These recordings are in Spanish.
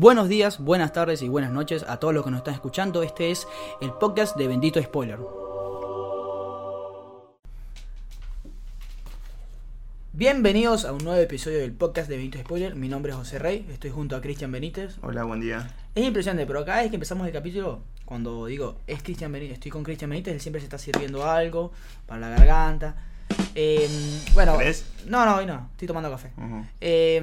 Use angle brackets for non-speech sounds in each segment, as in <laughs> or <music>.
Buenos días, buenas tardes y buenas noches a todos los que nos están escuchando. Este es el podcast de Bendito Spoiler. Bienvenidos a un nuevo episodio del podcast de Bendito Spoiler. Mi nombre es José Rey, estoy junto a Cristian Benítez. Hola, buen día. Es impresionante, pero cada vez que empezamos el capítulo, cuando digo es Cristian Benítez, estoy con Cristian Benítez, él siempre se está sirviendo algo para la garganta. Eh, bueno, ¿Crees? no, no, hoy no, estoy tomando café. Ujú. Eh,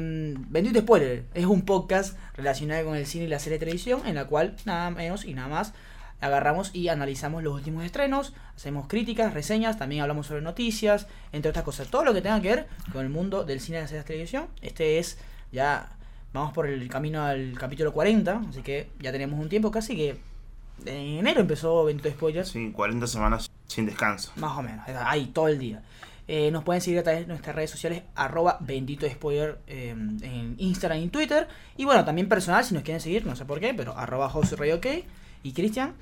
Bendito Spoiler es un podcast relacionado con el cine y la serie de televisión en la cual nada menos y nada más agarramos y analizamos los últimos estrenos, hacemos críticas, reseñas, también hablamos sobre noticias, entre otras cosas, todo lo que tenga que ver con el mundo del cine y la serie de televisión. Este es ya vamos por el camino al capítulo 40, así que ya tenemos un tiempo casi que en enero empezó Bendito Spoiler. Sí, 40 semanas sin descanso. Más o menos, ahí todo el día. Eh, nos pueden seguir a través de nuestras redes sociales, arroba bendito spoiler eh, en Instagram y Twitter. Y bueno, también personal, si nos quieren seguir, no sé por qué, pero arroba OK. Y Cristian,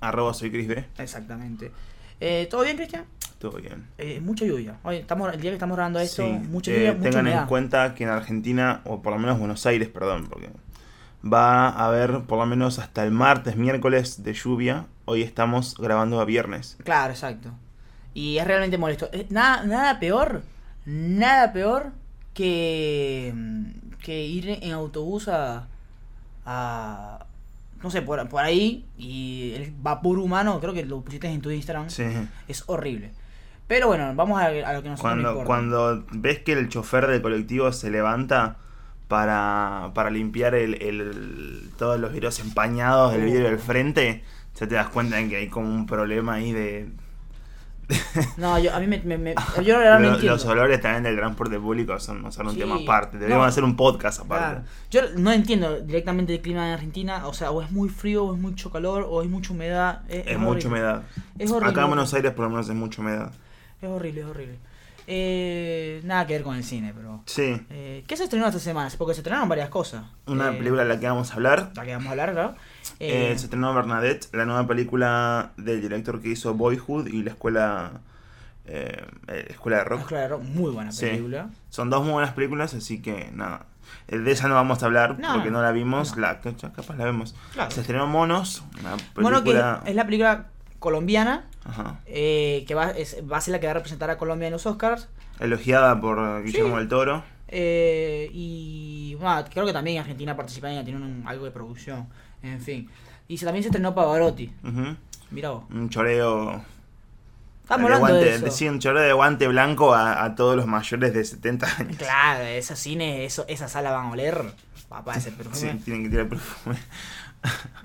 Arroba soy Chris B. exactamente. Eh, ¿Todo bien, Cristian? Todo bien. Eh, mucha lluvia. Hoy estamos, el día que estamos grabando esto, Sí, mucha lluvia, mucha tengan humedad. en cuenta que en Argentina, o por lo menos Buenos Aires, perdón, porque va a haber por lo menos hasta el martes, miércoles de lluvia. Hoy estamos grabando a viernes. Claro, exacto. Y es realmente molesto. Eh, nada, nada peor, nada peor que, mm, que ir en autobús a, a no sé, por, por ahí y el vapor humano, creo que lo pusiste en tu Instagram, Sí. es horrible. Pero bueno, vamos a, a lo que nos Cuando, importa. cuando ves que el chofer del colectivo se levanta para, para limpiar el, el- todos los vidrios empañados del vidrio del frente, ya te das cuenta de que hay como un problema ahí de, <laughs> No, yo, a mí me, me- me- yo no Lo- los olores también del transporte público son, son un Sí, tema aparte. Deberíamos no. hacer un podcast aparte. Claro. Yo no entiendo directamente el clima en Argentina, o sea, o es muy frío, o es mucho calor, o es mucha humedad. Es, Es, es mucha humedad. Es horrible. Acá en Buenos Aires por lo menos es mucha humedad. Es horrible, es horrible. Eh, nada que ver con el cine, pero. Sí, Eh, ¿Qué se estrenó esta semana? Porque se estrenaron varias cosas. una Eh, película de la que vamos a hablar. La que vamos a hablar, claro. Eh, Eh, se estrenó Bernadette, la nueva película del director que hizo Boyhood y la escuela, eh, eh, escuela de La rock. Escuela de Rock, muy buena Sí. película. Son dos muy buenas películas, así que nada. De esa no vamos a hablar No, porque no la vimos. no. La, capaz la vemos. Claro. Se estrenó Monos, una Bueno, que es la película colombiana ajá, eh, que va, es- va a ser la que va a representar a Colombia en los Oscars. elogiada por Guillermo Sí. del Toro. Eh, y bueno, creo que también Argentina participa en ella, tiene un- algo de producción. En fin. Y se- también se estrenó Pavarotti. Ujú. Mira vos. Un choreo. Estamos de guante, de eso. sí, un choreo de guante blanco a, a todos los mayores de 70 años. Claro, esos cines, eso, esa sala van a oler. Papá, ese perfume. Sí, tienen que tirar perfume.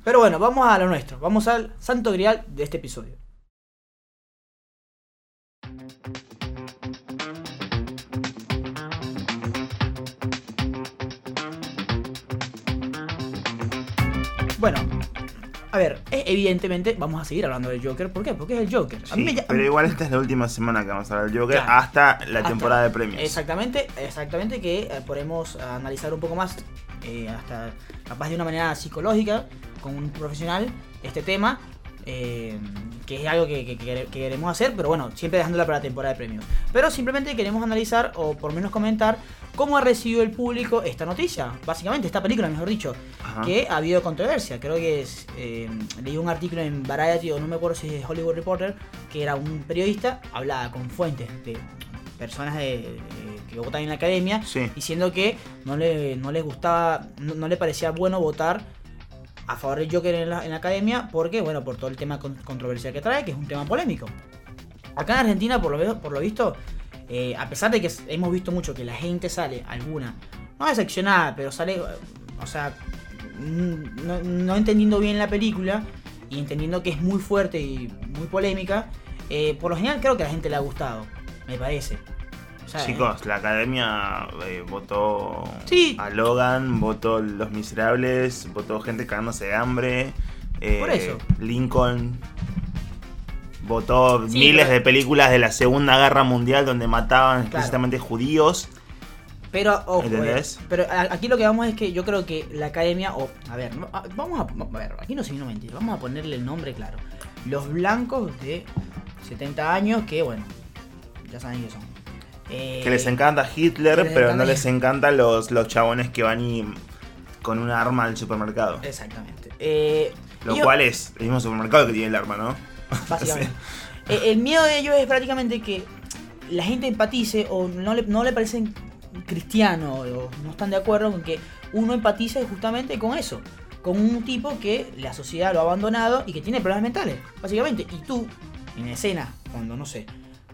Pero bueno, vamos a lo nuestro. Vamos al santo grial de este episodio. Bueno, a ver, evidentemente vamos a seguir hablando del Joker. ¿Por qué? Porque es el Joker. A mí Sí, me ll- pero igual esta es la última semana que vamos a hablar del Joker Claro. hasta la Hasta- temporada de premios. Exactamente, exactamente, que eh, podemos analizar un poco más, eh, hasta capaz de una manera psicológica, con un profesional, este tema, eh, que es algo que, que- que quere- que queremos hacer, pero bueno, siempre dejándola para la temporada de premios. Pero simplemente queremos analizar, o por menos comentar, cómo ha recibido el público esta noticia, básicamente, esta película, mejor dicho, Ajá. que ha habido controversia. Creo que es, eh, leí un artículo en Variety, o no me acuerdo si es Hollywood Reporter, que era un periodista, hablaba con fuentes de personas de- de- que votan en la academia, Sí. diciendo que no le, no les gustaba, no, no le parecía bueno votar a favor del Joker en la, en la academia, porque, bueno, por todo el tema con- controversial que trae, que es un tema polémico. Acá en Argentina, por lo, por lo visto, eh, a pesar de que hemos visto mucho que la gente sale, alguna, no decepcionada, pero sale, o sea, mm, no, no entendiendo bien la película y entendiendo que es muy fuerte y muy polémica, eh, por lo general creo que a la gente le ha gustado, me parece. Chicos, la academia eh, votó Sí. a Logan, votó Los Miserables, votó gente cagándose de hambre. eh, Por eso. Lincoln. Votó Sí, miles pero- de películas de la Segunda Guerra Mundial donde mataban Claro. explícitamente judíos. Pero, ojo, eh, pero aquí lo que vamos es que yo creo que la academia, o a ver, vamos a, a ver, aquí no se vino a mentir, vamos a ponerle el nombre claro. Los blancos de 70 años que, bueno, ya saben quiénes son. Eh, Que les encanta Hitler, que les pero encanta no les encantan los, los chabones que van y con un arma al supermercado. Exactamente. Eh, Lo cual es el mismo supermercado que tiene el arma, ¿no? <laughs> Básicamente. Eh, El miedo de ellos es prácticamente que la gente empatice o no le, no le parecen cristianos o no están de acuerdo con que uno empatice justamente con eso. Con un tipo que la sociedad lo ha abandonado y que tiene problemas mentales, básicamente. Y tú, en escena, cuando no sé,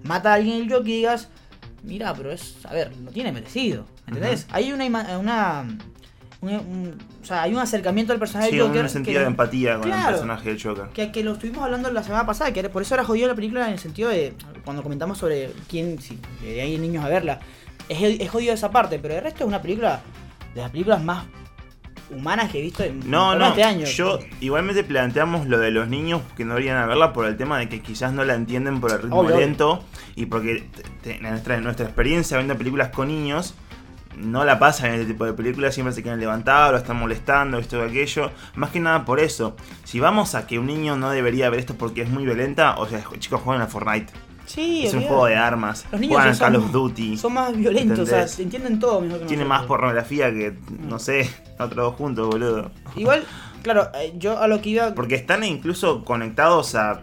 mata a alguien el Joker y digas, mira, pero es, a ver, lo tiene merecido. ¿Entendés? Hay una, una un- un- o sea, hay un acercamiento al personaje Sí, del Joker. un sentido que- de empatía con el personaje del Joker. que, que lo estuvimos hablando la semana pasada, que por eso era jodido la película en el sentido de cuando comentamos sobre quién, si hay niños a verla, es, es jodido esa parte, pero el resto es una película de las películas más humanas que he visto en No, no, este año. yo igualmente planteamos lo de los niños que no deberían a verla por el tema de que quizás no la entienden por el ritmo Obvio, obvio. lento y porque nuestra, en nuestra experiencia viendo películas con niños no la pasan en este tipo de películas, siempre se quieren levantar o están molestando, esto o aquello. Más que nada por eso. Si vamos a que un niño no debería ver esto porque es muy violenta, o sea, chicos juegan a Fortnite. Sí, es un juego de armas. Los niños Juegan Call of Duty. Son más violentos, o sea, entienden todo mejor que Tiene más nosotros. pornografía que, no sé, <laughs> otros dos juntos, boludo. Igual, claro, eh, yo a lo que iba. Porque están incluso conectados a,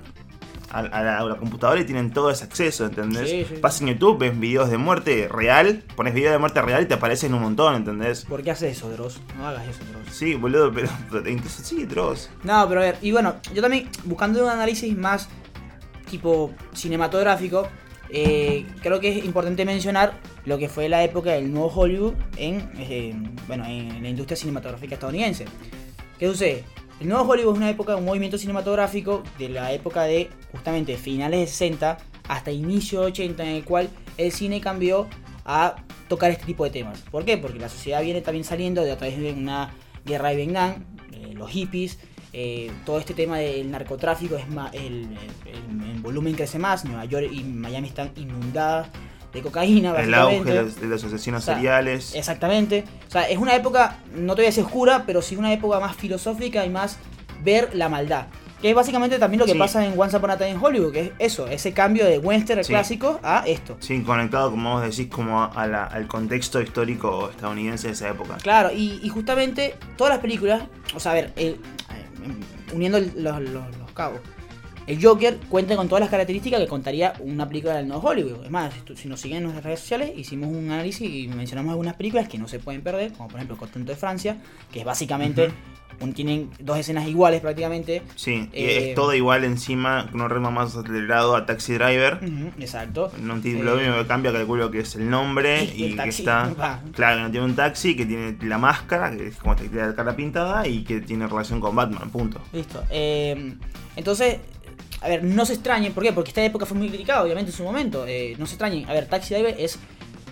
a, a la, a la computadora y tienen todo ese acceso, ¿entendés? Sí, sí. Vas en YouTube, ves videos de muerte real, pones videos de muerte real y te aparecen un montón, ¿entendés? ¿Por qué haces eso, Dross? No hagas eso, Dross. Sí, boludo, pero, pero incluso sí, Dross. No, pero a ver, y bueno, yo también, buscando un análisis más tipo cinematográfico, eh, creo que es importante mencionar lo que fue la época del nuevo Hollywood en, eh, bueno, en la industria cinematográfica estadounidense. ¿Qué sucede? El nuevo Hollywood es una época, un movimiento cinematográfico de la época de justamente finales de 60 hasta inicio de 80 en el cual el cine cambió a tocar este tipo de temas. ¿Por qué? Porque la sociedad viene también saliendo de a través de una guerra de Vietnam, eh, los hippies, eh, todo este tema del narcotráfico es más, el, el- el volumen crece más, Nueva York y Miami están inundadas de cocaína, El auge de los, de los asesinos O sea, seriales. Exactamente. O sea, es una época, no te voy a decir oscura, pero sí una época más filosófica y más ver la maldad. Que es básicamente también lo que Sí. pasa en Once Upon a Time in Hollywood, que es eso, ese cambio de western Sí. clásico a esto. Sí, conectado, como vos decís, como a la- al contexto histórico estadounidense de esa época. Claro, y, y justamente todas las películas, o sea, a ver, el- uniendo los, los- cabos, el Joker cuenta con todas las características que contaría una película del nuevo Hollywood. Es más, si nos siguen en nuestras redes sociales, hicimos un análisis y mencionamos algunas películas que no se pueden perder, como por ejemplo Contento de Francia, que es básicamente, un- tienen dos escenas iguales prácticamente. Sí, y Eh, es todo igual encima, con un ritmo más acelerado a Taxi Driver. Exacto. No tiene, Eh, lo único que cambia, calculo que es el nombre Y el que taxi, está. <laughs> va. Claro, que no tiene un taxi, que tiene la máscara, que es como te queda la cara pintada y que tiene relación con Batman, punto. Listo. Eh, entonces, a ver, no se extrañen, ¿por qué? Porque esta época fue muy criticada, obviamente, en su momento. Eh, no se extrañen. A ver, Taxi Driver es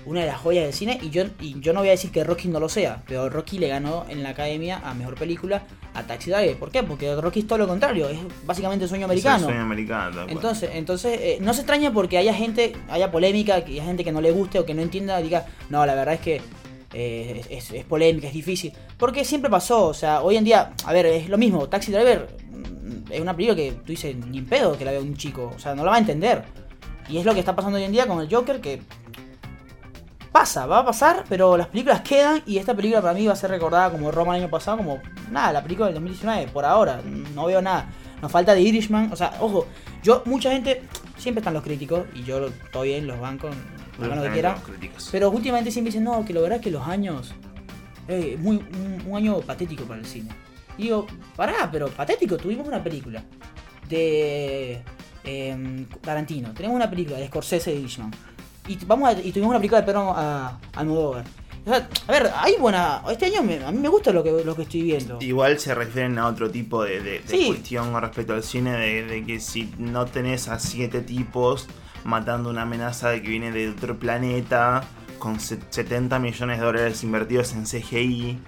una de las joyas del cine y yo, y yo no voy a decir que Rocky no lo sea, pero Rocky le ganó en la academia a mejor película a Taxi Driver. ¿Por qué? Porque Rocky es todo lo contrario, es básicamente el sueño Es americano. el sueño americano. Entonces, entonces eh, no se extraña porque haya gente, haya polémica, que haya gente que no le guste o que no entienda, diga, no, la verdad es que eh, es, es polémica, es difícil. Porque siempre pasó, o sea, hoy en día, a ver, es lo mismo, Taxi Driver mm, es una película que tú dices, ni en pedo que la vea un chico, o sea, no la va a entender. Y es lo que está pasando hoy en día con el Joker, que pasa, va a pasar, pero las películas quedan y esta película para mí va a ser recordada como Roma el año pasado, como nada, la película del 2019, por ahora, no veo nada. Nos falta de Irishman, o sea, ojo, yo, mucha gente, siempre están los críticos y yo todo bien, los bancos, hagan lo que quieran. Pero últimamente siempre dicen, no, que lo verdad es que los años. eh, muy, un, un año patético para el cine. Y digo, pará, pero patético, tuvimos una película de em, Tarantino, tenemos una película de Scorsese de Irishman. Y, vamos a- y tuvimos una película de Pedro a, Almodóvar. O sea, a ver, hay buena. Este año me- a mí me gusta lo que, lo que estoy viendo. Igual se refieren a otro tipo de, de- de Sí. cuestión con respecto al cine, de, de que si no tenés a siete tipos matando una amenaza de que viene de otro planeta, con se- 70 millones de dólares invertidos en CGI,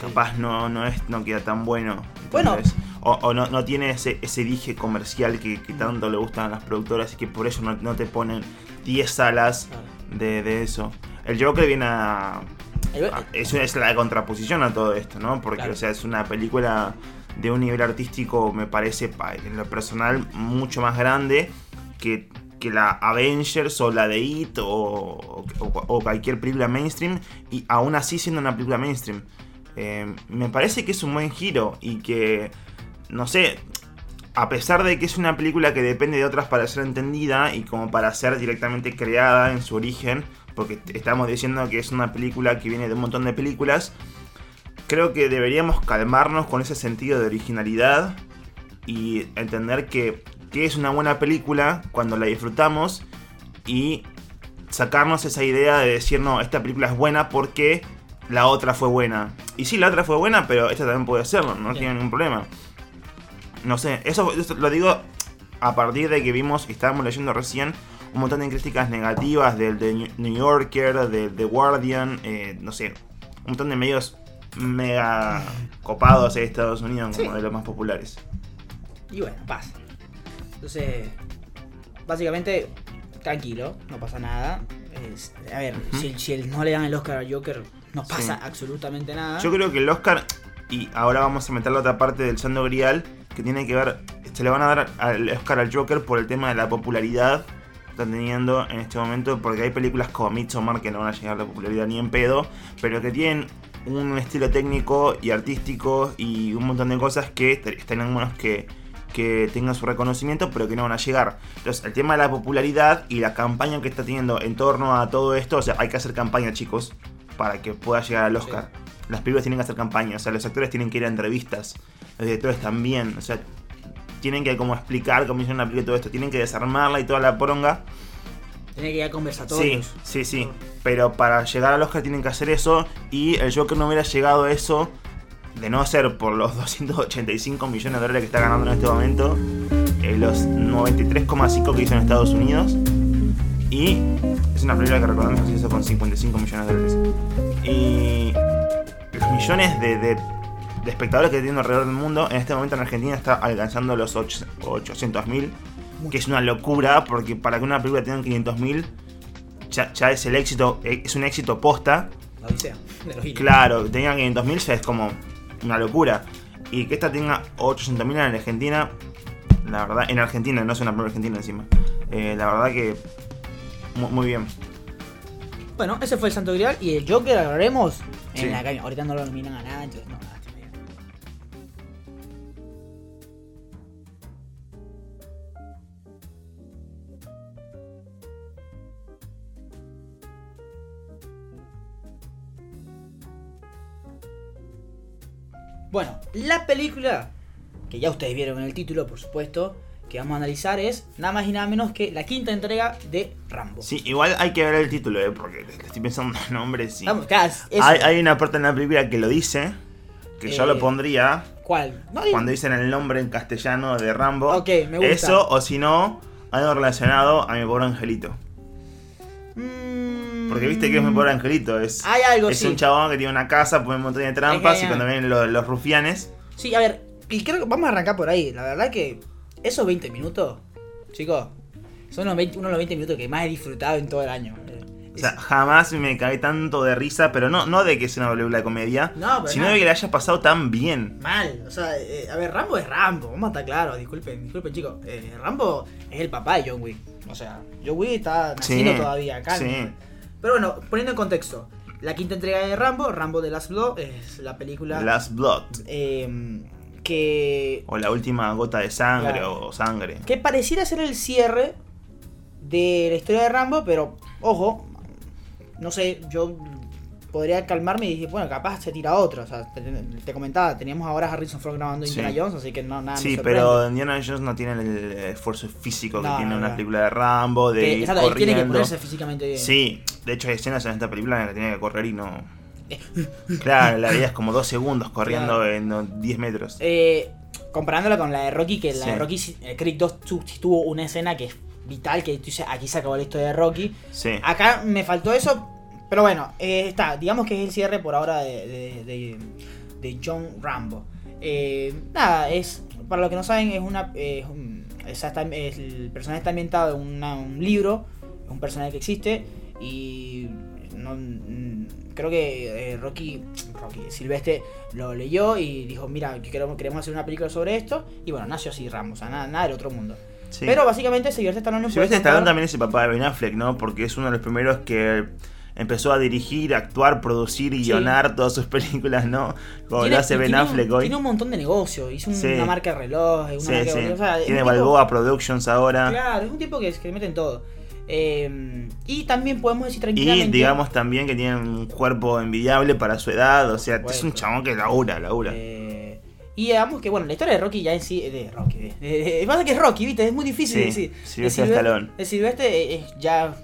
capaz no, no, es, no queda tan bueno. Bueno. O, o no, no tiene ese, ese dije comercial que, que tanto le gustan a las productoras y que por eso no, no te ponen 10 salas de, de eso. El Joker viene a, Eso es la contraposición a todo esto, ¿no? Porque, Claro. o sea, es una película de un nivel artístico, me parece, pa- en lo personal, mucho más grande que, que la Avengers o la de It o, o- o cualquier película mainstream, y aún así siendo una película mainstream. Eh, me parece que es un buen giro y que, no sé, a pesar de que es una película que depende de otras para ser entendida y como para ser directamente creada en su origen, porque estamos diciendo que es una película que viene de un montón de películas, creo que deberíamos calmarnos con ese sentido de originalidad y entender que, que es una buena película cuando la disfrutamos y sacarnos esa idea de decir, no, esta película es buena porque la otra fue buena. Y sí, la otra fue buena, pero esta también puede serlo, no tiene ningún problema. No sé, eso, eso, lo digo a partir de que vimos, y estábamos leyendo recién, un montón de críticas negativas del de New Yorker, del The Guardian, eh, no sé, un montón de medios mega copados de Estados Unidos como de los más populares. Y bueno, pasa. Entonces, básicamente, tranquilo, no pasa nada. Es- a ver, si, si el- no le dan el Oscar a Joker, no pasa Sí. absolutamente nada. Yo creo que el Oscar, y ahora vamos a meter la otra parte del Santo Grial, que tiene que ver, se le van a dar al Oscar al Joker por el tema de la popularidad que están teniendo en este momento, porque hay películas como Midsommar que no van a llegar a la popularidad ni en pedo, pero que tienen un estilo técnico y artístico y un montón de cosas que estarían buenos que, que tengan su reconocimiento, pero que no van a llegar. Entonces, el tema de la popularidad y la campaña que está teniendo en torno a todo esto, o sea, hay que hacer campaña, chicos, para que pueda llegar al Oscar. Las películas tienen que hacer campaña, o sea, los actores tienen que ir a entrevistas, los directores también, o sea, tienen que como explicar cómo hicieron una película y todo esto, tienen que desarmarla y toda la poronga. Tiene que ir a Sí, conversatorios. sí, sí. Pero para llegar al Oscar tienen que hacer eso. Y el Joker no hubiera llegado a eso de no ser por los <laughs> 285 millones de dólares que está ganando en este momento. eh, los 93,5 que hizo en Estados Unidos. Y es una película que recordamos que se hizo con 55 millones de dólares. Y los millones de, de- de espectadores que tiene alrededor del mundo, en este momento en Argentina está alcanzando los 800 mil. Que es una locura, porque para que una película tenga 500 mil, ya, ya es el éxito, eh, es un éxito posta. De. Claro, que tenga 500 mil ya es como una locura. Y que esta tenga 800 mil en Argentina, la verdad, en Argentina, no es una película argentina encima. Eh, la verdad que mu- muy, bien. Bueno, ese fue el Santo Grial y el Joker hablaremos Sí. en la academia. Ahorita no lo nominan a nada, entonces no, la película, que ya ustedes vieron en el título, por supuesto, que vamos a analizar es nada más y nada menos que la quinta entrega de Rambo. Sí, igual hay que ver el título, eh, porque estoy pensando en nombres. Sí. Vamos, claro. Hay, hay una parte en la película que lo dice, que yo Eh, lo pondría ¿Cuál? No, cuando dicen el nombre en castellano de Rambo. Ok, me gusta. Eso, o si no, algo relacionado a mi pobre angelito. Mm. Porque viste que es mi pobre angelito. Es, Hay algo, es sí. un chabón que tiene una casa, pone un montón de trampas Es y cuando vienen los, los rufianes. Sí, a ver, y creo que vamos a arrancar por ahí. La verdad que esos 20 minutos, chicos, son los 20 uno de los 20 minutos que más he disfrutado en todo el año. O sea, jamás me caí tanto de risa, pero no, no de que sea una película de comedia, No, pero sino no. de que le haya pasado tan bien. Mal, o sea, eh, a ver, Rambo es Rambo, vamos a estar claros, disculpen, disculpen chicos. Eh, Rambo es el papá de John Wick. O sea, John Wick está naciendo Sí, todavía acá. sí. Pero bueno, poniendo en contexto, la quinta entrega de Rambo, Rambo de Last Blood, es la película Last Blood. eh, que O la última gota de sangre Claro. o sangre. que pareciera ser el cierre de la historia de Rambo, pero ojo, no sé, yo podría calmarme y dije, bueno, capaz se tira otra. O sea, te, te comentaba, teníamos ahora a Harrison Ford grabando Sí. Indiana Jones, así que no, nada Sí, pero Indiana Jones no tiene el esfuerzo físico que No, tiene no, una película de Rambo, de Que, ir exacto, él tiene que corriendo. ponerse físicamente bien. Sí, de hecho hay escenas en esta película en la que tiene que correr y no... <laughs> Claro, la vida es como dos segundos corriendo Claro. en no, 10 metros. Eh, comparándola con la de Rocky, que la Sí. de Rocky, eh, Creed 2 tu- sí tuvo una escena que es vital, que tú dices, aquí se acabó la historia de Rocky. Sí. Acá me faltó eso, pero bueno, eh, está, digamos que es el cierre por ahora de, de, de- de John Rambo. Eh, nada, es, para los que no saben, es una... eh, es es- el personaje está ambientado en una- un libro, es un personaje que existe y no, mm, creo que eh, Rocky, Rocky Silvestre lo leyó y dijo, mira, que queremos, queremos hacer una película sobre esto y bueno, nació así Rambo, o sea, nada, nada del otro mundo. sí. Pero básicamente Silvestre Stallone Si ves puede Stallone también es el papá de Ben Affleck, ¿no? Porque es uno de los primeros que empezó a dirigir, actuar, producir y Sí. guionar todas sus <laughs> películas, ¿no? Como Tiene- lo hace y Ben tiene un- Affleck hoy. Tiene un montón de negocios. Hizo un- Sí. una marca de reloj, una Sí, marca sí. de... o sea, es Tiene tipo- Balboa Productions ahora. Claro, es un tipo que, que le mete en todo. Eh, y también podemos decir Y tranquilamente... digamos también que tiene un cuerpo envidiable para su edad. O sea, es un chabón que labura, labura. eh, y digamos que, bueno, la historia de Rocky ya en sí... De Rocky, de, pasa que es Rocky, ¿viste? Es muy difícil decir. Sylvester De Silve- Stallone. Silvestre es ya...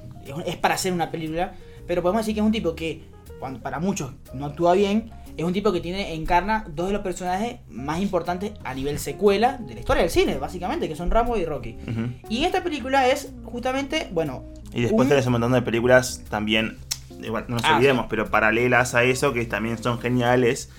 Es para hacer una película. Pero podemos decir que es un tipo que, cuando para muchos no actúa bien, es un tipo que tiene encarna dos de los personajes más importantes a nivel secuela de la historia del cine, básicamente, que son Rambo y Rocky. Y esta película es justamente, bueno... Y después un- tenés un montón de películas también, igual, no nos Ah, olvidemos, sí. pero paralelas a eso, que también son geniales.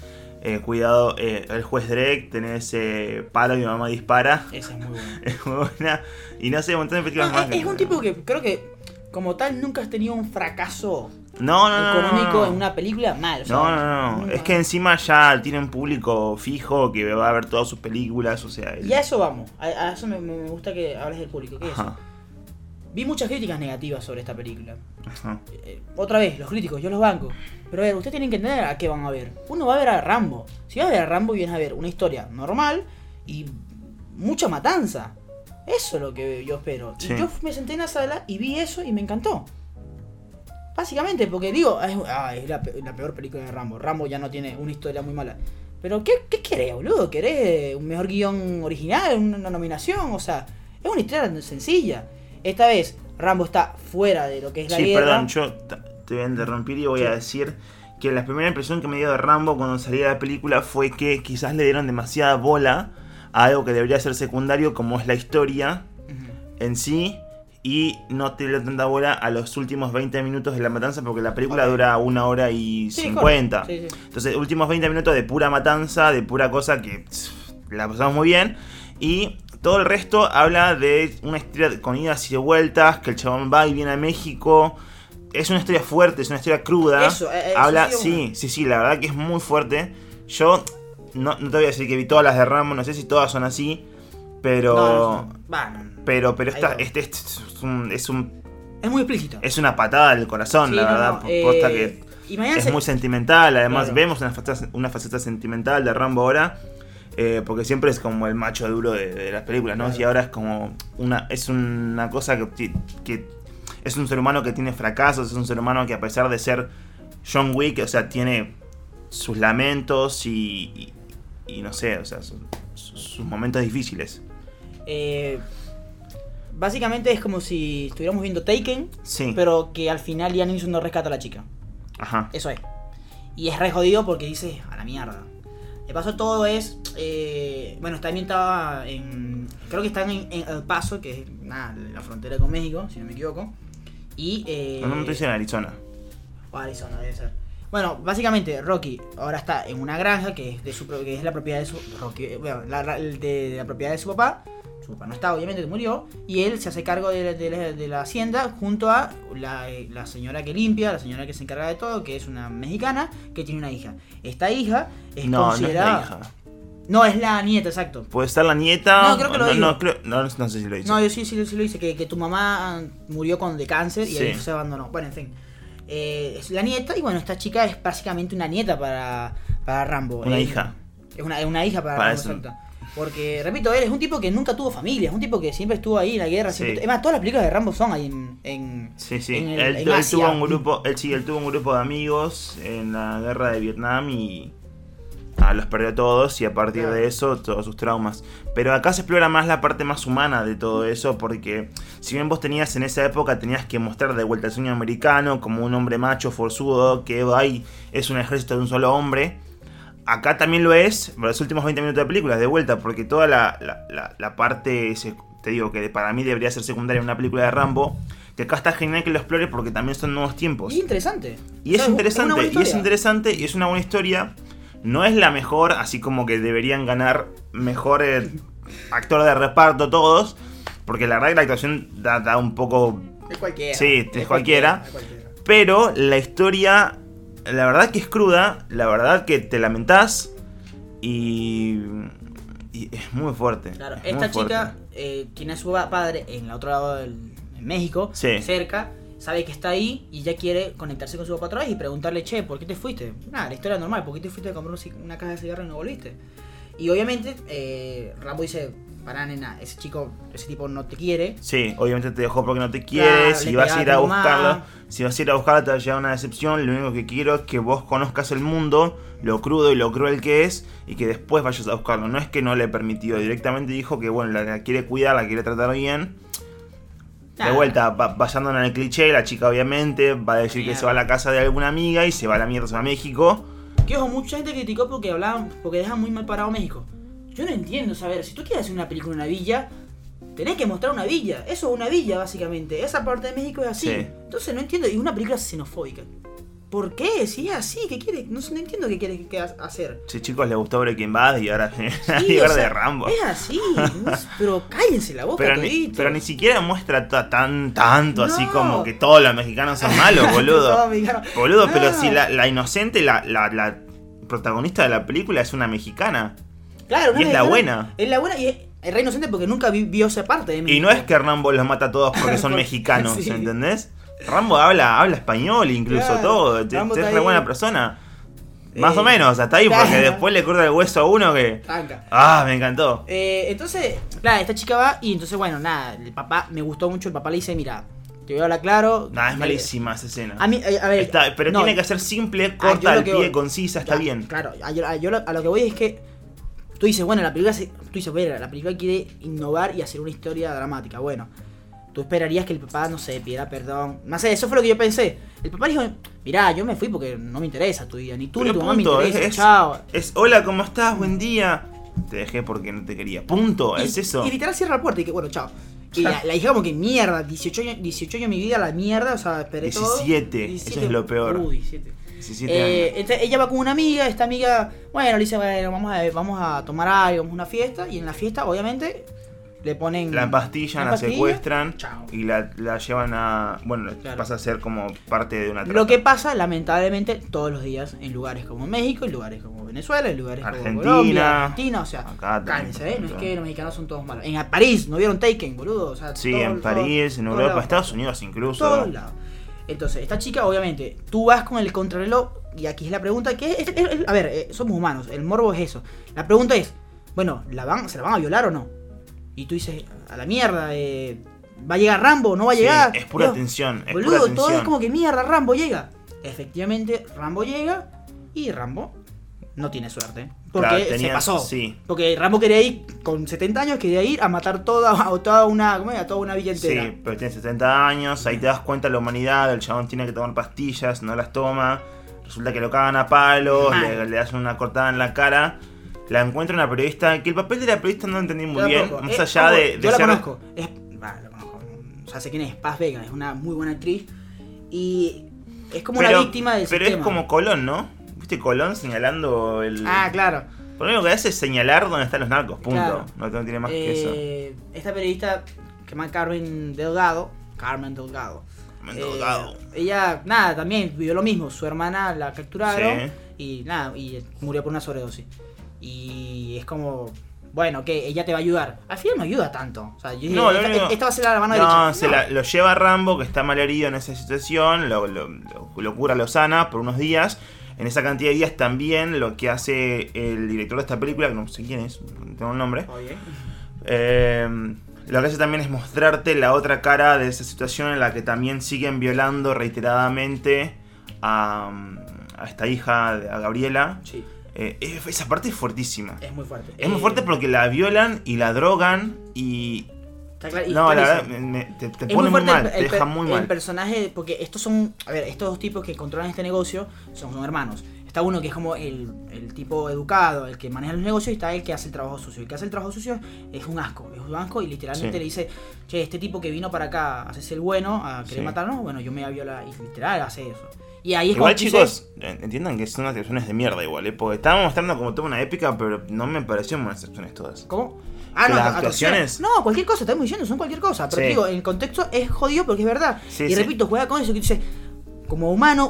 Eh, cuidado, eh, El Juez Drake, tenés eh, Palo, mi mamá dispara. Esa es muy buena. <laughs> Es muy buena. Y no sé, un montón de películas No, más. es, es un tipo que creo que como tal nunca has tenido un fracaso No, no, económico no. en una película mal. o sea, No, no, no. nunca- Es que encima ya tiene un público fijo que va a ver todas sus películas, o sea. el- Y a eso vamos. A, a eso me, me gusta que hables del público. ¿Qué es eso? Vi muchas críticas negativas sobre esta película. ajá. Eh, otra vez, los críticos, yo los banco. Pero a ver, ustedes tienen que entender a qué van a ver. Uno va a ver a Rambo. Si vas a ver a Rambo, vienes a ver una historia normal y mucha matanza. Eso es lo que yo espero. Sí. Y yo me senté en la sala y vi eso y me encantó. Básicamente, porque digo, es, ah, es la, la peor película de Rambo. Rambo ya no tiene una historia muy mala. Pero, ¿qué, qué querés, boludo? ¿Querés un mejor guion original? ¿Una, nominación? O sea, es una historia sencilla. Esta vez, Rambo está fuera de lo que es la Sí, guerra. perdón, yo te voy a interrumpir y voy Sí. a decir que la primera impresión que me dio de Rambo cuando salía la película fue que quizás le dieron demasiada bola a algo que debería ser secundario, como es la historia en sí. Y no te dieron tanta bola a los últimos 20 minutos de la matanza, porque la película dura una hora y Sí, 50. correcto. Sí, sí. Entonces, últimos 20 minutos de pura matanza, de pura cosa que la pasamos muy bien. Y todo el resto habla de una historia con idas y vueltas, que el chabón va y viene a México. Es una historia fuerte, es una historia cruda. Eso, eh, eso habla, sí, sí, sí, la verdad que es muy fuerte. Yo no, no te voy a decir que vi todas las de Rambo, no sé si todas son así, pero... No, no, va, no, no. Pero, pero esta, este, este es, un, es, un- Es muy explícito. es una patada del corazón, Sí, la verdad. posta eh, que y es se- muy sentimental, además Claro. vemos una faceta, una faceta sentimental de Rambo ahora, eh, porque siempre es como el macho duro de, de las películas, ¿no? Claro. Y ahora es como una, es una cosa que, que es un ser humano que tiene fracasos, es un ser humano que a pesar de ser John Wick, o sea, tiene sus lamentos y, y, no sé, o sea, su- su- sus momentos difíciles. eh, básicamente es como si estuviéramos viendo Taken, Sí, pero que al final Liam Neeson no rescata a la chica. ajá. Eso es. Y es re jodido porque dice, a la mierda. De paso todo es, eh, bueno, también estaba en, creo que están en, en El Paso, que es nada, la frontera con México, si no me equivoco. Y... Eh, No, no estoy en Arizona. o Arizona debe ser. Bueno, básicamente Rocky ahora está en una granja que es de su que es la propiedad de su Rocky, eh, bueno, la, la- de, de la propiedad de su papá. Su papá no está, obviamente, murió. Y él se hace cargo de, la- de la, de la hacienda junto a la, eh, la señora que limpia, la señora que se encarga de todo, que es una mexicana que tiene una hija. Esta hija es No, no es considerada. la hija. No, es la nieta, exacto. Puede estar la nieta. No, creo que lo no, dijo. no, creo- no, no sé si lo dice. No, yo sí, sí, sí lo hice, que, que tu mamá murió con de cáncer y Sí. ahí se abandonó. Bueno, en fin. Eh, es la nieta y bueno, esta chica es básicamente una nieta para, para Rambo. Una hija. Es una, una hija para, Para Rambo, exacto. Porque, repito, él es un tipo que nunca tuvo familia, es un tipo que siempre estuvo ahí en la guerra. Sí. siempre- es más, todas las películas de Rambo son ahí en... en Sí, sí. en el- él, en él tuvo un grupo, él sí, él tuvo un grupo de amigos en la guerra de Vietnam y ah, los perdió todos y a partir de eso todos sus traumas. Pero acá se explora más la parte más humana de todo eso porque si bien vos tenías en esa época tenías que mostrar de vuelta al sueño americano como un hombre macho forzudo que va y es un ejército de un solo hombre. Acá también lo es, por los últimos 20 minutos de película, de vuelta, porque toda la, la- la- la parte, te digo, que para mí debería ser secundaria en una película de Rambo, que acá está genial que lo explore porque también son nuevos tiempos. Y es interesante. Y es O sea, una interesante, buena y es interesante, y es una buena historia. No es la mejor, así como que deberían ganar mejor eh, actor de reparto todos, porque la verdad que la actuación da, da un poco Es cualquiera. Sí, es cualquiera. pero la historia, la verdad que es cruda, la verdad que te lamentás y, y es muy fuerte. Claro, es esta fuerte. chica eh, tiene a su pa- padre en el otro lado del en México, Sí. cerca, sabe que está ahí y ya quiere conectarse con su papá otra vez y preguntarle, che, ¿por qué te fuiste? Nada, la historia normal, ¿por qué te fuiste a comprar una caja de cigarros y no volviste? Y obviamente eh, Rambo dice, pará nena, ese chico, ese tipo no te quiere. Sí, obviamente te dejó porque no te quiere. Claro, si vas a ir a a tu mamá. buscarlo, si vas a ir a buscarlo te va a llegar una decepción. Lo único que quiero es que vos conozcas el mundo, lo crudo y lo cruel que es, y que después vayas a buscarlo. No es que no le permitió, directamente dijo que bueno, la, la quiere cuidar, la quiere tratar bien. De vuelta, ba- basándonos en el cliché, la chica obviamente va a decir que se va a la casa de alguna amiga y se va a la mierda, se va a México. Que ojo, mucha gente criticó porque hablaban, porque dejan muy mal parado México. Yo no entiendo, saber, si tú quieres hacer una película en una villa, tenés que mostrar una villa. Eso es una villa, básicamente. Esa parte de México es así. Sí. Entonces no entiendo. Y una película xenofóbica. ¿Por qué? Si es así, ¿qué quiere? No, no entiendo qué quiere que ha- hacer. Si chicos les gustó Breaking Bad y ahora <laughs> Sí, <laughs> y sea, de Rambo. Es así. no pero cállense la boca Pero ni, pero ni siquiera muestra ta- tan tanto así como que todos los mexicanos son malos, <laughs> boludo. No. Boludo, pero No. si la, la inocente, la, la, la protagonista de la película es una mexicana. Claro, una y es la buena. Es la buena y es rey inocente porque nunca vi- vio esa parte de Y México. no es que Rambo los mata a todos porque son mexicanos, sí. ¿entendés? Rambo habla, habla español incluso Claro, todo. Rambo es re buena persona. Más Eh, o menos, hasta ahí, porque después le corta el hueso a uno que. Tranca. Ah, me encantó. Eh, entonces, claro, esta chica va y entonces, bueno, nada, el papá, me gustó mucho, el papá le dice, mira, te voy a hablar claro. Nada, es me- malísima esa escena. A mí, eh, a ver, Está- pero no, tiene que ser simple, ah, corta al pie, voy- concisa, está ya, bien. Claro, a, yo, a- yo lo- a lo que voy es que tú dices, bueno, la película, se- tú dices, bueno, la película quiere innovar y hacer una historia dramática, bueno. Tú esperarías que el papá, no sé, pidiera perdón. No sé, eso fue lo que yo pensé. El papá dijo, mirá, yo me fui porque no me interesa tu vida, ni tú ni Pero tu mamá me punto, interesa, es- chao. Es hola, ¿cómo estás? Buen día. Te dejé porque no te quería. Punto, Y- es eso. Y literal cierra la puerta y que, bueno, chao. Y la, la hija como que mierda, 18 años, 18 años de mi vida, la mierda, o sea, esperé todo. 17, eso es lo peor. Uh, 17. 17 Eh, años. entonces ella va con una amiga, esta amiga, bueno, le dice, bueno, vamos a, vamos a tomar algo, vamos a una fiesta, y en la fiesta, obviamente, le ponen... La empastillan, la, secuestran chao. y la, la llevan a. Bueno, Claro. pasa a ser como parte de una trata. Lo que pasa, lamentablemente, todos los días en lugares como México, en lugares como Venezuela, en lugares Argentina. como Colombia, Argentina, o sea, Acá cállense, ¿eh? No es que los mexicanos son todos malos. En París, ¿no vieron Taken, boludo? O sea, Sí, todo- en todo- París, en Europa, lados. Estados Unidos incluso. todos lados. Entonces, esta chica, obviamente, tú vas con el contrarreloj, y aquí es la pregunta, que es, es- es- a ver, eh, somos humanos, el morbo es eso. La pregunta es, bueno, ¿la van, ¿se la van a violar o no? Y tú dices, a la mierda, eh, ¿va a llegar Rambo? ¿No va a Sí, llegar? es pura tensión, es Boludo, pura todo es como que mierda, Rambo llega. Efectivamente, Rambo llega y Rambo no tiene suerte. Porque Claro, se pasó. sí. Porque Rambo quería ir, con 70 años, quería ir a matar toda, a toda una, ¿cómo era? toda una villa entera. Sí, pero tiene 70 años, ahí te das cuenta de la humanidad, el chabón tiene que tomar pastillas, no las toma, resulta que lo cagan a palos, le, le hacen una cortada en la cara, la encuentra una periodista, que el papel de la periodista no lo entendí muy bien, más Eh, allá de, de yo la ser... conozco. Es, la conozco. Sé quién es. Paz Vega. Es una muy buena actriz. Y es como pero, una víctima del pero sistema. es como Colón, ¿no? ¿Viste Colón señalando el... Ah, claro. Lo único que hace es señalar dónde están los narcos, punto. Claro. No, no tiene más que eso. Eh, esta periodista que llama Carmen Delgado. Carmen Delgado. Carmen eh, Delgado. ella, nada, también vivió lo mismo. Su hermana la capturaron. Sí. Y nada, y murió por una sobredosis. Y es como. Bueno, que ella te va a ayudar. Al final no ayuda tanto. O sea, yo No, esta, va a ser la mano No, derecha. se la- lo lleva Rambo, que está mal herido en esa situación, lo, lo, lo- lo cura, lo sana por unos días. En esa cantidad de días también lo que hace el director de esta película, que no sé quién es, no tengo el nombre, Oye. eh, lo que hace también es mostrarte la otra cara de esa situación en la que también siguen violando reiteradamente a, a esta hija, a Gabriela. Sí, Eh, es- esa parte es fuertísima. es muy fuerte. Es muy Eh, fuerte porque la violan y la drogan y... Está clar- y No, la verdad, me- me- te, te pone muy mal, el- te el, deja muy el mal. personaje, porque estos son, a ver, estos dos tipos que controlan este negocio son, son hermanos. Está uno que es como el, el tipo educado, el que maneja los negocios, y está el que hace el trabajo sucio. El que hace el trabajo sucio es un asco, es un asco y literalmente Sí. le dice, che, este tipo que vino para acá a hacerse el bueno, a querer Sí. matarnos, bueno, yo me voy a violar. Y literal hace eso. Y ahí es Igual chicos, en- entiendan que son unas actuaciones de mierda igual, ¿eh? porque estábamos mostrando como toda una épica, pero no me parecieron buenas actuaciones todas. ¿Cómo? ¿Que las actuaciones-? No, cualquier cosa, estamos diciendo, son cualquier cosa. Pero Sí. digo, el contexto es jodido porque es verdad. Sí, y sí. repito, juega con eso que dice, como humano,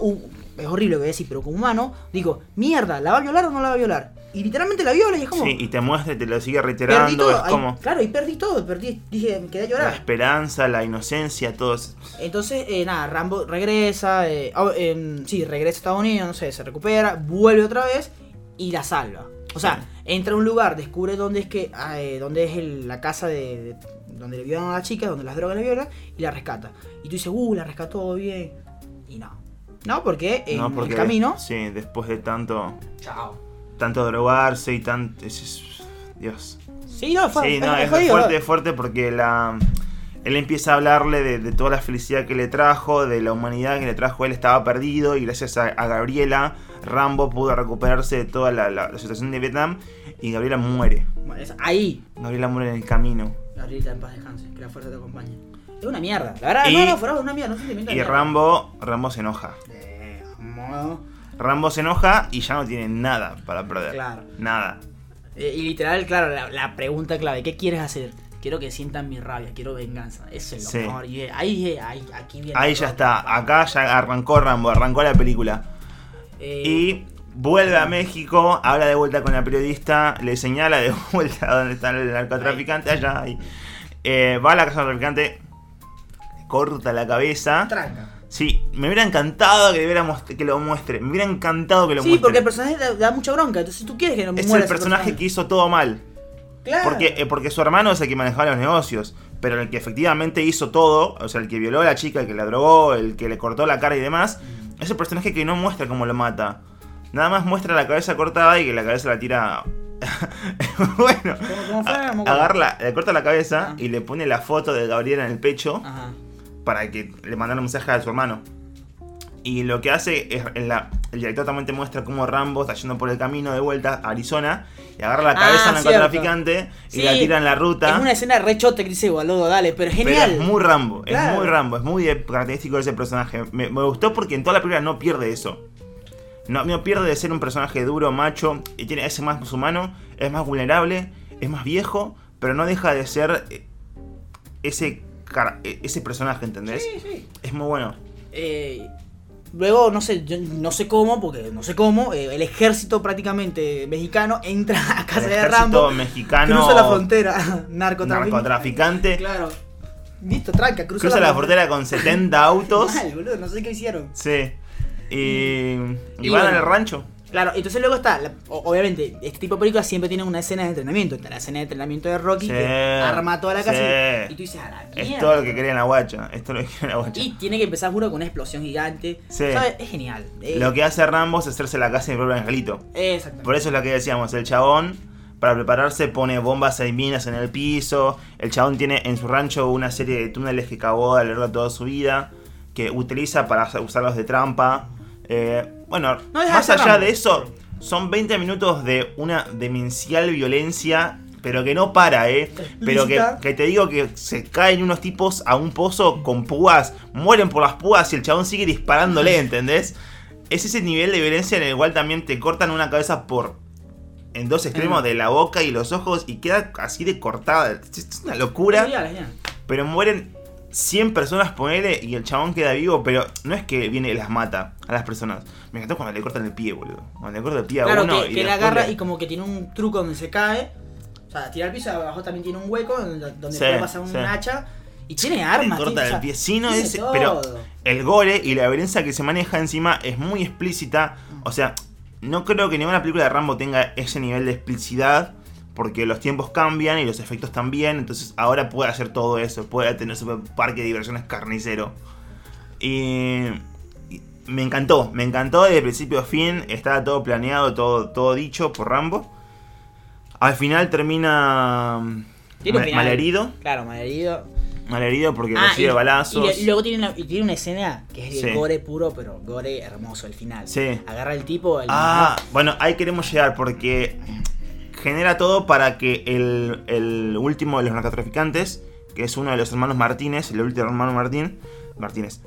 es horrible lo que decir, pero como humano, digo, mierda, ¿la va a violar o no la va a violar? y literalmente la viola y es como. Sí, y te muestra y te lo sigue perdí reiterando. todo. Es Ahí- como claro, y perdí todo. Perdí, dije, me quedé a la llorar. esperanza, la inocencia, todo. es- Entonces, eh, nada, Rambo regresa. Eh, oh, em, sí, regresa a Estados Unidos, no sé, se recupera, vuelve otra vez y la salva. O sea, entra a un lugar, descubre dónde es que ah, eh, dónde es el- la casa de, de- donde le violan a la chica, donde las drogas la violan, y la rescata. Y tú dices, uh, la rescató bien. Y no. No, porque en no, porque el camino. Sí, después de tanto. Chao. Tanto drogarse y tanto. Dios. Sí, no, fue, Sí, no, es jodido. fuerte, es fuerte porque la. Él empieza a hablarle de, de toda la felicidad que le trajo, de la humanidad que le trajo. Él estaba perdido y gracias a, a Gabriela, Rambo pudo recuperarse de toda la, la- la situación de Vietnam y Gabriela muere. Bueno, es ahí. Gabriela muere en el camino. Gabrielita en paz descanse, que la fuerza te acompañe. Es una mierda. La verdad, Y- no, no, fuera una mierda, no sentimiento de Y mierda. Rambo, Rambo se enoja. Eh, mo- Rambo se enoja y ya no tiene nada para perder. Claro. Nada. Eh, y literal, claro, la, la pregunta clave, ¿qué quieres hacer? Quiero que sientan mi rabia, quiero venganza. Eso es lo Sí. mejor. Y eh, ahí, eh, ahí, aquí viene. Ahí ya está. Acá ya arrancó Rambo, arrancó la película. Eh, Y vuelve a México, habla de vuelta con la periodista, le señala de <laughs> vuelta donde está el narcotraficante, allá. ahí. Eh, va a la casa del narcotraficante, corta la cabeza. Tranca. Sí, me hubiera encantado que, hubiera most- que lo muestre. Me hubiera encantado que lo Sí, muestre. porque el personaje da, da mucha bronca, entonces tú quieres que no es muera el ese personaje que hizo todo mal. Claro. Porque, eh, porque su hermano es el que manejaba los negocios. Pero el que efectivamente hizo todo, o sea, el que violó a la chica, el que la drogó, el que le cortó la cara y demás, es el personaje que no muestra cómo lo mata. Nada más muestra la cabeza cortada y que la cabeza la tira. <laughs> bueno, ¿Cómo, cómo fue? agarra, le corta la cabeza y le pone la foto de Gabriela en el pecho Ajá. Para que le mandara un mensaje a su hermano. Y lo que hace es, en la, el director también te muestra cómo Rambo está yendo por el camino de vuelta a Arizona y agarra la Ah, cabeza al cierto. narcotraficante y la tira en la ruta. Es una escena re chote que dice, boludo, dale, pero genial. es muy Rambo, Claro. es muy Rambo, es muy característico de ese personaje. Me, me gustó porque en toda la película no pierde eso. No, no pierde de ser un personaje duro, macho, y tiene ese más humano, es más vulnerable, es más viejo, pero no deja de ser eh, ese, cara- eh, ese personaje, ¿entendés? Sí, sí. Es muy bueno. Eh, luego, no sé, yo no sé cómo, porque no sé cómo, eh, el ejército prácticamente mexicano entra <laughs> a casa El de ejército Rambo, mexicano cruza la frontera, <laughs> narcotraficante. narcotraficante Claro. Listo, tranca, cruza, cruza la frontera con 70 autos. <laughs> Mal, boludo, no sé qué hicieron. Sí. Y, y, Y van bueno. al rancho. Claro, entonces luego está, la- o- obviamente, este tipo de películas siempre tienen una escena de entrenamiento. Está la escena de entrenamiento de Rocky Sí, que arma toda la casa sí. y tú dices, a la Es mierda. todo lo que quería la guacha. Esto es lo que quería la guacha. Y tiene que empezar, juro, con una explosión gigante. Sí. ¿Sabes? Es genial. Lo que hace Rambo es hacerse la casa de mi propio angelito. Exacto. Por eso es lo que decíamos, el chabón para prepararse pone bombas y minas en el piso. El chabón tiene en su rancho una serie de túneles que cavó a lo largo de toda su vida. Que utiliza para usarlos de trampa. Eh, bueno, No más allá de eso, son 20 minutos de una demencial violencia. Pero que no para, ¿eh? Pero que, que te digo que se caen unos tipos a un pozo con púas, mueren por las púas y el chabón sigue disparándole, ¿entendés? Es ese nivel de violencia en el cual también te cortan una cabeza por en dos extremos Mm. de la boca y los ojos y queda así de cortada. Es una locura. Pero mueren 100 personas, ponele, y el chabón queda vivo, pero no es que viene y las mata a las personas. Me encantó cuando le cortan el pie, boludo. Cuando le cortan el pie a Claro, uno que, y que le agarra le- y como que tiene un truco donde se cae. O sea, tira al piso, abajo también tiene un hueco donde, Sí, puede pasar un sí. hacha. Y tiene le armas. cortan tiene- o sea, el pie. Sí, no es. todo. Pero el gore y la violencia que se maneja encima es muy explícita. O sea, no creo que ninguna película de Rambo tenga ese nivel de explicidad. Porque los tiempos cambian y los efectos también. Entonces ahora puede hacer todo eso. Puede tener su parque de diversiones carnicero. Y, y me encantó. Me encantó desde principio a fin. Estaba todo planeado, todo, todo dicho por Rambo. Al final termina Tiene un mal- final. malherido. Claro, malherido. Malherido porque Ah, recibe y- balazos. Y, luego tiene una, y tiene una escena que es de Sí. gore puro, pero gore hermoso al final. Sí. Agarra el tipo. el- Ah, bueno, ahí queremos llegar porque genera todo para que el, el último de los narcotraficantes, que es uno de los hermanos Martínez, el último hermano Martín, Martínez,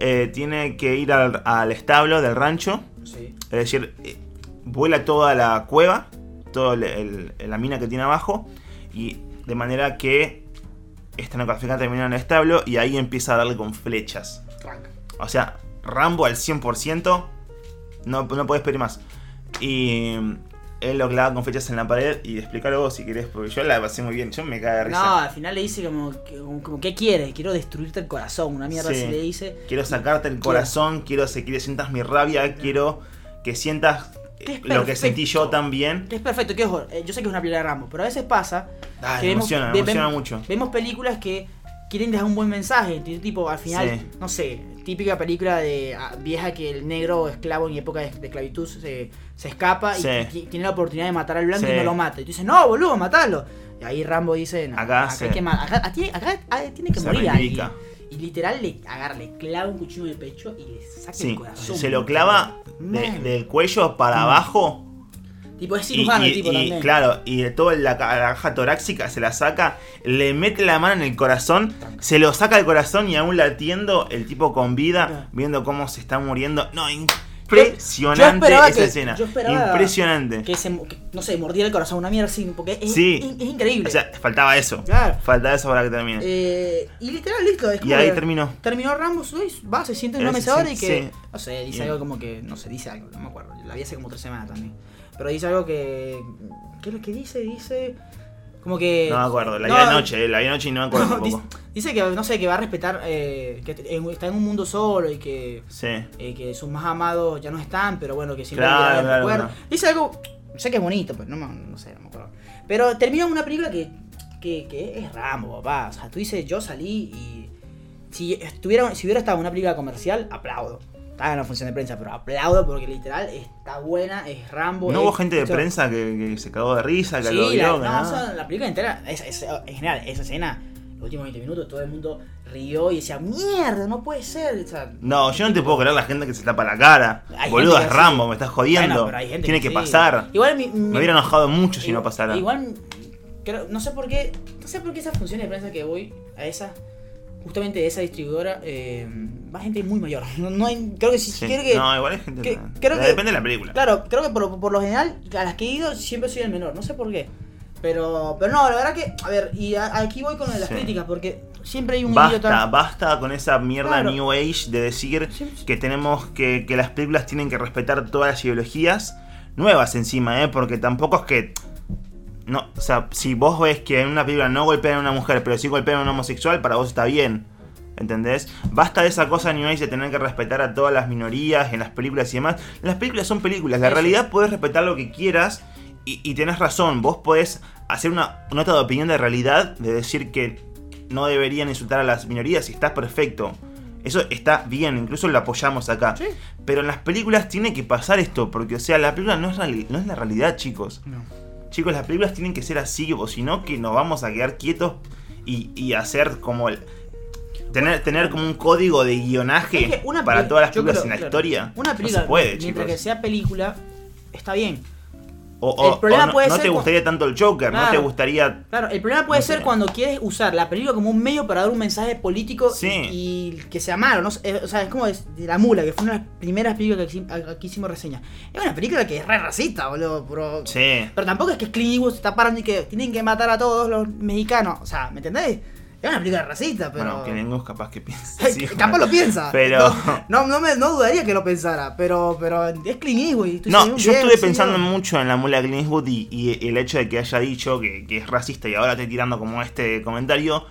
eh, tiene que ir al, al establo del rancho, Sí. es decir, eh, vuela toda la cueva, toda la mina que tiene abajo, y de manera que este narcotraficante termina en el establo y ahí empieza a darle con flechas. O sea, Rambo al 100%. No, no puedes pedir más. Y él lo clava con fechas en la pared y explícalo vos si querés, porque yo la pasé muy bien, yo me cago de risa. No, al final le dice como, que- como, como, ¿qué quiere? Quiero destruirte el corazón, una mierda Sí. así le dice. Quiero sacarte el corazón, quiero que quiero sientas mi rabia, quiero que sientas Que es lo que sentí yo también. Es perfecto, que ojo, eh, yo sé que es una película de Rambo, pero a veces pasa Ah, que me vemos, emociona, emociona vemos- mucho. vemos películas que quieren dejar un buen mensaje, tipo al final, Sí. no sé, típica película de ah, vieja que el negro esclavo en época de, de esclavitud se, se escapa Sí. y ti- tiene la oportunidad de matar al blanco Sí. y no lo mata. Y tú dices, no, boludo, matalo. Y ahí Rambo dice, no, Acá acá, sí. hay que ma- acá, tiene, acá, tiene que Se morir alguien. Y literal le agarra, le clava un cuchillo en el pecho y le saca el corazón. se lo clava de- del cuello para abajo. Tipo, es cirujano y- el tipo y, también. claro, y de toda la, ca- la caja torácica se la saca, le mete la mano en el corazón, se lo saca del corazón y aún latiendo, el tipo con vida, Claro. viendo cómo se está muriendo. No, yo impresionante esa que- escena. yo esperaba Impresionante. que se, que, no sé, mordiera el corazón, una mierda así, porque es, Sí. es, es increíble. O sea, faltaba eso. Claro. Faltaba eso para que termine. Eh, y literal, listo. Es y ahí que terminó. Terminó Rambo, va, se siente en una mesa ahora y que. sí. No sé, dice algo como que. No sé, dice algo, no me acuerdo. La vi hace como tres semanas también. Pero dice algo que. ¿Qué es lo que dice? Dice. Como que. No me acuerdo, la No, anoche, eh, la vi anoche y no me acuerdo no, tampoco. dice, que, no sé, que va a respetar. eh, que está en un mundo solo y que. Sí. eh, que sus más amados ya no están, pero bueno, que siempre Claro, claro, recuerdo. Dice algo, sé que es bonito, pero no, no sé, no me acuerdo. Pero termina una película que, que, que es Rambo, papá. O sea, tú dices, yo salí y si estuviera, si hubiera estado en una película comercial, aplaudo. Estaba en una función de prensa, pero aplaudo porque literal está buena, es Rambo. ¿No es- hubo gente de prensa que, que se cagó de risa, que Sí, lo la, vio? no, que o sea, la película entera, es, es- en general, esa escena, los últimos 20 minutos, todo el mundo rió y decía, mierda, no puede ser. O sea, No, yo no te puedo creer la gente que se tapa la cara. Boludo, es que Rambo, sí. me estás jodiendo. Bueno, pero hay gente Tiene que, sí. pasar. Igual mi, mi- Me hubiera enojado mucho si no pasara. Igual, creo- no sé por qué, no sé por qué esas funciones de prensa que voy a esa, justamente de esa distribuidora, eh, va gente muy mayor. <laughs> No, no hay, creo que si Sí. que, No, igual hay gente que- que. creo que- Depende de la película. claro, creo que por, por lo general a las que he ido siempre soy el menor, no sé por qué. Pero, pero no, la verdad que, a ver, y a- aquí voy con lo de las Sí. críticas, porque siempre hay un Basta, idiota. basta con esa mierda Claro. New Age de decir sí. que tenemos que, que las películas tienen que respetar todas las ideologías nuevas encima, ¿eh? Porque tampoco es que. No, o sea, si vos ves que en una película no golpean a una mujer, pero sí golpean a un homosexual, para vos está bien. ¿Entendés? Basta de esa cosa New Age de tener que respetar a todas las minorías en las películas y demás. Las películas son películas. La realidad podés respetar lo que quieras y, y tenés razón. Vos podés hacer una nota de opinión de realidad de decir que no deberían insultar a las minorías y está perfecto. Eso está bien, incluso lo apoyamos acá. Sí. Pero en las películas tiene que pasar esto, porque o sea, la película no es, no es la realidad, chicos. No. Chicos, las películas tienen que ser así, o si no, que nos vamos a quedar quietos y, y hacer como el. Tener, tener como un código de guionaje Es que una para todas las películas creo, en la claro, historia. Una película, no se puede, mientras chicos. que sea película, está bien. O, o- el problema o no, puede no ser te gustaría tanto el Joker, no te Claro. gustaría. Claro, el problema puede No sé. ser cuando quieres usar la película como un medio para dar un mensaje político Sí. y, y que sea malo. ¿no? O sea, es como de La Mula, que fue una de las primeras películas que aquí, hicimos reseña. Es una película que es re racista, boludo. Pero, Sí. pero tampoco es que Clint Eastwood se está parando y que tienen que matar a todos los mexicanos. O sea, ¿me entendés? Es una película racista, pero. Bueno, que Nengus capaz que piensa. <laughs> Así, Capaz bueno. lo piensa. Pero- No, no, me, no dudaría que lo pensara. Pero, pero es Clint Eastwood. No, yo estuve sí, pensando mucho en la mula de Clint Eastwood y, y el hecho de que haya dicho que, que es racista y ahora estoy tirando como este comentario.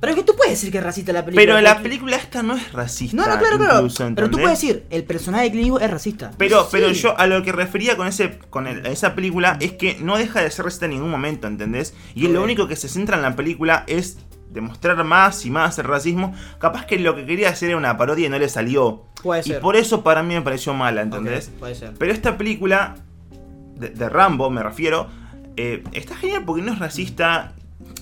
Pero es que tú puedes decir que es racista la película. Pero la porque- película esta no es racista. No, no, claro, claro. incluso, Pero tú puedes decir, el personaje de Clint Eastwood es racista. Pero, Sí. pero yo a lo que refería con ese con el- esa película es que no deja de ser racista en ningún momento, ¿entendés? Y lo único que se centra en la película es demostrar más y más el racismo. Capaz que lo que quería hacer era una parodia y no le salió. Puede Y ser. por eso para mí me pareció mala, ¿entendés? Ok, puede ser. Pero esta película, de, de Rambo me refiero, eh, está genial porque no es racista,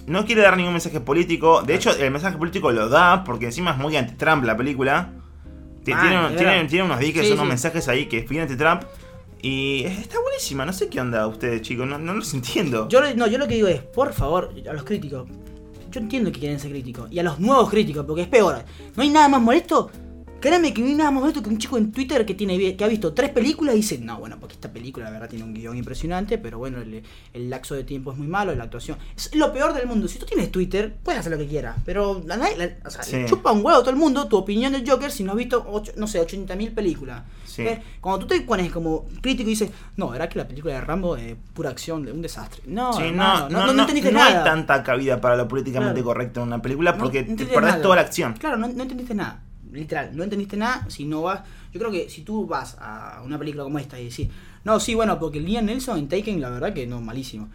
no quiere dar ningún mensaje político. De hecho, el mensaje político lo da porque encima es muy anti-Trump la película. Ah, tiene, unos diques, Sí, unos sí. mensajes ahí que es bien anti-Trump. Y está buenísima, no sé qué onda ustedes, chicos, no, no los entiendo. Yo, no, yo lo que digo es, por favor, a los críticos. Yo entiendo que quieren ser críticos. Y a los nuevos críticos, porque es peor. No hay nada más molesto Créeme que no hay nada más bonito que un chico en Twitter que tiene que ha visto tres películas y dice, no, bueno, porque esta película la verdad tiene un guion impresionante, pero bueno, el, el laxo de tiempo es muy malo, la actuación. Es lo peor del mundo. Si tú tienes Twitter, puedes hacer lo que quieras, pero la, la- la- o sea, Sí. le chupa un huevo a todo el mundo tu opinión del Joker si no has visto, ocho- no sé, 80.000 películas. Sí. Eh, Cuando tú te pones como crítico y dices, no, era que la película de Rambo es pura acción, un desastre. No, Sí, hermano, no, no, no, entendiste no nada. hay tanta cabida para lo políticamente Claro. correcto en una película No porque te perdés nada. toda la acción. Claro, no, no entendiste nada. Literal, no entendiste nada si no vas. Yo creo que si tú vas a una película como esta y decís, no, sí, bueno, porque Liam Nelson en Taken, la verdad que no, malísimo.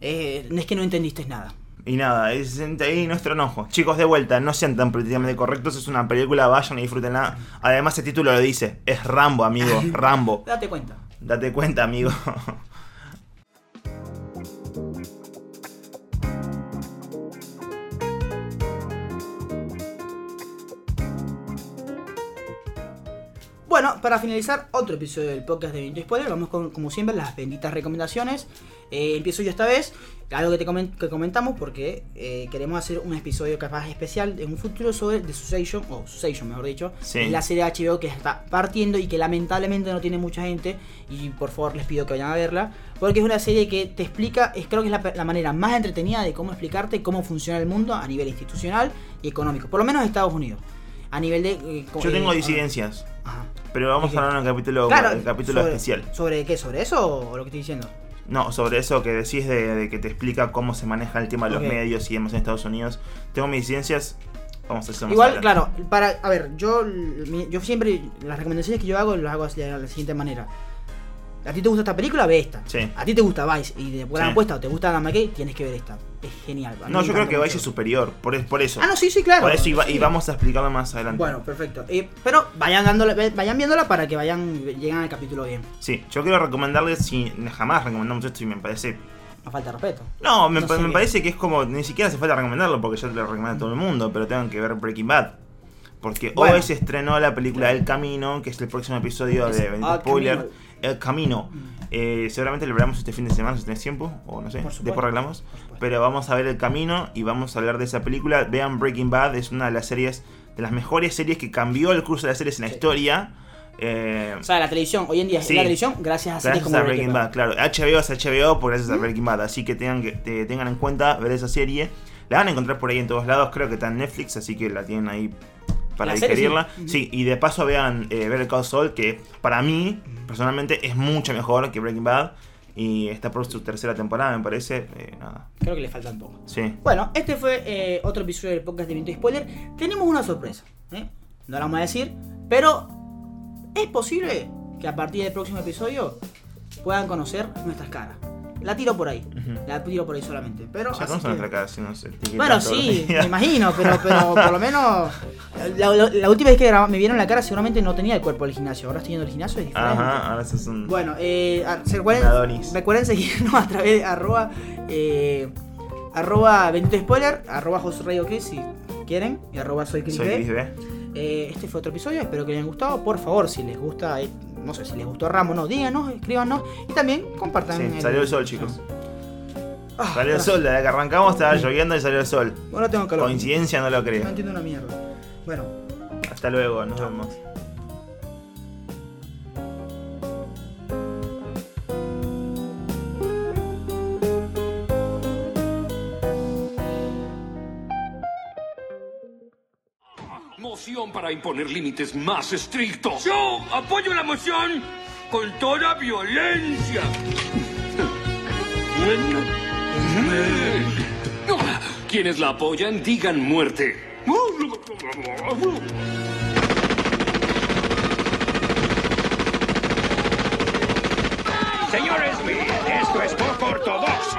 Eh, no es que no entendiste nada. Y nada, siente ahí nuestro enojo. Chicos, de vuelta, no sean tan políticamente correctos, es una película, vayan y disfrútenla. Además, el título lo dice, es Rambo, amigo, <laughs> Rambo. Date cuenta. Date cuenta, amigo. <laughs> Bueno, para finalizar otro episodio del podcast de Vinto Spoiler, vamos con, como siempre, las benditas recomendaciones. Eh, empiezo yo esta vez, algo que te comen- que comentamos, porque eh, queremos hacer un episodio capaz especial en un futuro sobre The Succession, o Succession mejor dicho, Sí. la serie de HBO que está partiendo y que lamentablemente no tiene mucha gente, y por favor les pido que vayan a verla, porque es una serie que te explica, es, creo que es la, la manera más entretenida de cómo explicarte cómo funciona el mundo a nivel institucional y económico, por lo menos en Estados Unidos. A nivel de... eh, Yo tengo eh, disidencias, Ajá. pero vamos a hablar en el capítulo, Claro, el capítulo sobre, especial. ¿Sobre qué? ¿Sobre eso o lo que estoy diciendo? No, sobre eso que decís de, de que te explica cómo se maneja el tema de los medios y demás en Estados Unidos. Tengo mis disidencias, vamos a Igual, claro, para, a ver, yo, yo siempre, las recomendaciones que yo hago, las hago de la siguiente manera. ¿A ti te gusta esta película? Ve esta. Sí. ¿A ti te gusta Vice y de buena Sí. apuesta o te gusta Adam McKay? Tienes que ver esta. Es genial. A No, yo creo que. Vice es superior, por, por eso. Ah, no, sí, sí, claro. Por eso y, va- y Sí. vamos a explicarlo más adelante. Bueno, perfecto. Eh, pero vayan dándole, vayan viéndola para que vayan, lleguen al capítulo bien. Sí, yo quiero recomendarles, si jamás recomendamos esto y me parece... A falta de respeto. No, me, No pa- sé me qué. parece que es como, ni siquiera hace falta recomendarlo porque ya te lo recomienda todo el mundo, pero tengan que ver Breaking Bad. Porque Bueno. hoy se estrenó la película El Camino, que es el próximo episodio Es de Bendito El Spoiler. Camino. El Camino. Eh, seguramente lo veremos este fin de semana si tenés tiempo, o no sé, después arreglamos. Pero vamos a ver El Camino y vamos a hablar de esa película. Vean Breaking Bad, es una de las series, de las mejores series que cambió el curso de las series en la Sí. historia. Eh, O sea, la televisión, hoy en día es Sí. la televisión gracias a series Gracias como a Breaking Bad, claro. HBO es HBO por gracias a Breaking Bad. Así que tengan, que te- tengan en cuenta ver esa serie. La van a encontrar por ahí en todos lados. Creo que está en Netflix, así que la tienen ahí para serie, digerirla. sí. Sí. y de paso vean eh, Ver el Call Saul, que para mí, personalmente, es mucho mejor que Breaking Bad. Y está por su tercera temporada, me parece. Eh, nada. Creo que le falta un poco. Sí. Bueno, este fue eh, otro episodio del podcast de Viento y Spoiler. Tenemos una sorpresa, ¿eh? no la vamos a decir, pero es posible que a partir del próximo episodio puedan conocer nuestras caras. La tiro por ahí, la tiro por ahí solamente. Pero así conocen que- si no etiquetan Bueno, sí, <laughs> me imagino, pero, pero por lo menos la, la- la última vez que me vieron la cara seguramente no tenía el cuerpo del gimnasio. Ahora estoy yendo al gimnasio y es diferente. Ajá, ahora sos un. Bueno, eh, recuerden, recuerden seguirnos <laughs> a través de arroba, eh, arroba Benito Spoiler, arroba José Radio Chris si quieren, y arroba soy B. Chris B. Eh, este fue otro episodio, espero que les haya gustado. Por favor, si les gusta, eh, no sé si les gustó Ramos, no, díganos, escríbanos y también compartan. Sí, salió el sol, chicos. Ah, Salió el sol, desde que arrancamos estaba lloviendo y salió el sol. Ahora tengo calor. Coincidencia, no lo No creo. entiendo una mierda. Bueno, Hasta luego, nos vemos. Moción para imponer límites más estrictos. Yo apoyo la moción con toda violencia. <laughs> Quienes la apoyan, digan muerte. Señores, esto es poco ortodoxo.